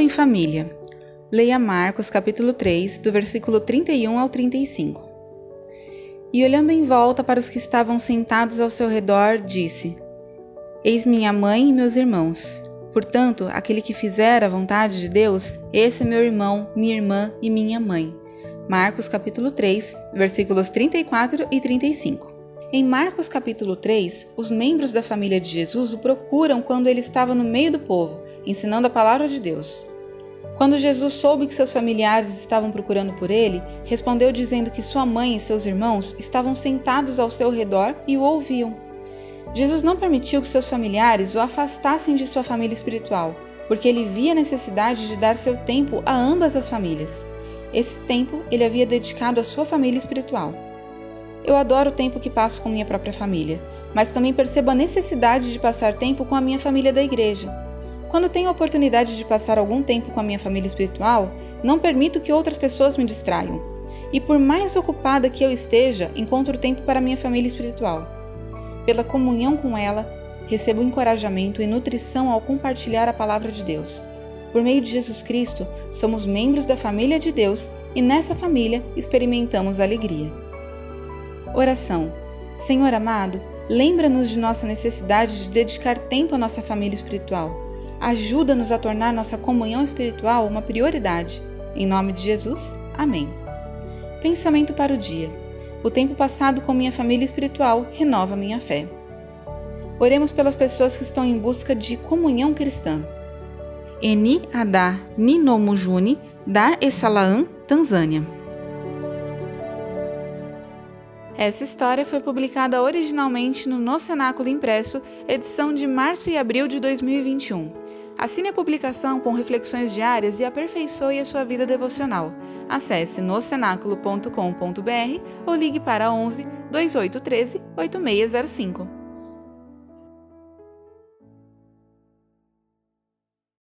Em família. Leia Marcos capítulo 3, do versículo 31 ao 35. E olhando em volta para os que estavam sentados ao seu redor, disse: Eis minha mãe e meus irmãos. Portanto, aquele que fizer a vontade de Deus, esse é meu irmão, minha irmã e minha mãe. Marcos capítulo 3, versículos 34 e 35. Em Marcos capítulo 3, os membros da família de Jesus o procuram quando ele estava no meio do povo, ensinando a palavra de Deus. Quando Jesus soube que seus familiares estavam procurando por ele, respondeu dizendo que sua mãe e seus irmãos estavam sentados ao seu redor e o ouviam. Jesus não permitiu que seus familiares o afastassem de sua família espiritual, porque ele via a necessidade de dar seu tempo a ambas as famílias. Esse tempo ele havia dedicado à sua família espiritual. Eu adoro o tempo que passo com minha própria família, mas também percebo a necessidade de passar tempo com a minha família da igreja. Quando tenho a oportunidade de passar algum tempo com a minha família espiritual, não permito que outras pessoas me distraiam. E por mais ocupada que eu esteja, encontro tempo para minha família espiritual. Pela comunhão com ela, recebo encorajamento e nutrição ao compartilhar a palavra de Deus. Por meio de Jesus Cristo, somos membros da família de Deus e nessa família experimentamos alegria. Oração. Senhor amado, lembra-nos de nossa necessidade de dedicar tempo à nossa família espiritual. Ajuda-nos a tornar nossa comunhão espiritual uma prioridade. Em nome de Jesus, amém. Pensamento para o dia. O tempo passado com minha família espiritual renova minha fé. Oremos pelas pessoas que estão em busca de comunhão cristã. Eni Adar Ninomujuni, Dar es Salaam, Tanzânia. Essa história foi publicada originalmente no No Cenáculo Impresso, edição de março e abril de 2021. Assine a publicação com reflexões diárias e aperfeiçoe a sua vida devocional. Acesse nocenáculo.com.br ou ligue para 11 2813 8605.